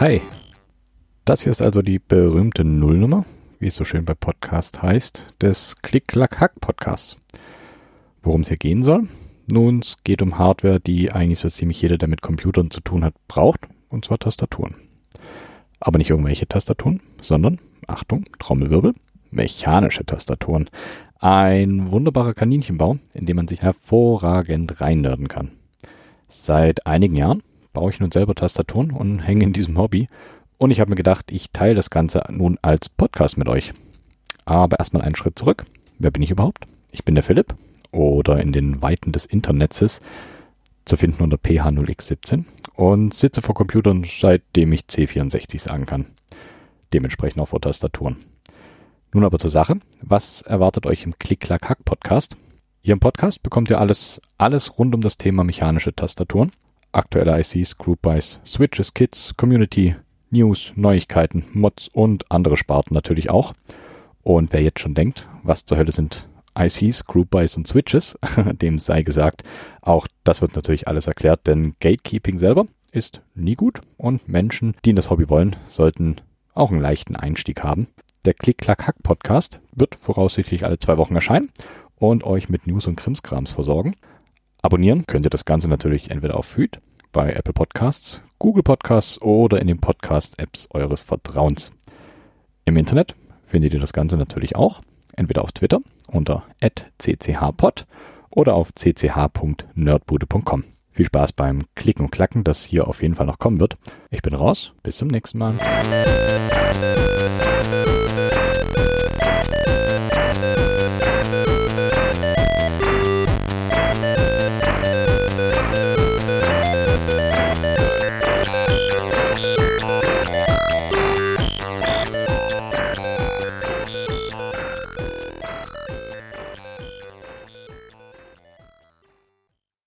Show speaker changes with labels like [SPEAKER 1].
[SPEAKER 1] Hi. Das hier ist also die berühmte Nullnummer, wie es so schön bei Podcast heißt, des Klick-Klack-Hack-Podcasts. Worum es hier gehen soll? Nun, es geht um Hardware, die eigentlich so ziemlich jeder, der mit Computern zu tun hat, braucht, und zwar Tastaturen. Aber nicht irgendwelche Tastaturen, sondern, Achtung, Trommelwirbel, mechanische Tastaturen. Ein wunderbarer Kaninchenbau, in dem man sich hervorragend reinnörden kann. Seit einigen Jahren baue ich nun selber Tastaturen und hänge in diesem Hobby. Und ich habe mir gedacht, ich teile das Ganze nun als Podcast mit euch. Aber erstmal einen Schritt zurück. Wer bin ich überhaupt? Ich bin der Philipp oder in den Weiten des Internets zu finden unter PH0x17 und sitze vor Computern, seitdem ich C64 sagen kann. Dementsprechend auch vor Tastaturen. Nun aber zur Sache. Was erwartet euch im Klick-Klack-Hack-Podcast? Hier im Podcast bekommt ihr alles, alles rund um das Thema mechanische Tastaturen aktuelle ICs, Group Buys, Switches, Kits, Community, News, Neuigkeiten, Mods und andere Sparten natürlich auch. Und wer jetzt schon denkt, was zur Hölle sind ICs, Group Buys und Switches, dem sei gesagt, auch das wird natürlich alles erklärt, denn Gatekeeping selber ist nie gut und Menschen, die in das Hobby wollen, sollten auch einen leichten Einstieg haben. Der Klick-Klack-Hack-Podcast wird voraussichtlich alle zwei Wochen erscheinen und euch mit News und Krimskrams versorgen. Abonnieren könnt ihr das Ganze natürlich entweder auf Feed, bei Apple Podcasts, Google Podcasts oder in den Podcast-Apps eures Vertrauens. Im Internet findet ihr das Ganze natürlich auch, entweder auf Twitter unter @cchpod oder auf cch.nerdbude.com. Viel Spaß beim Klicken und Klacken, das hier auf jeden Fall noch kommen wird. Ich bin raus, bis zum nächsten Mal.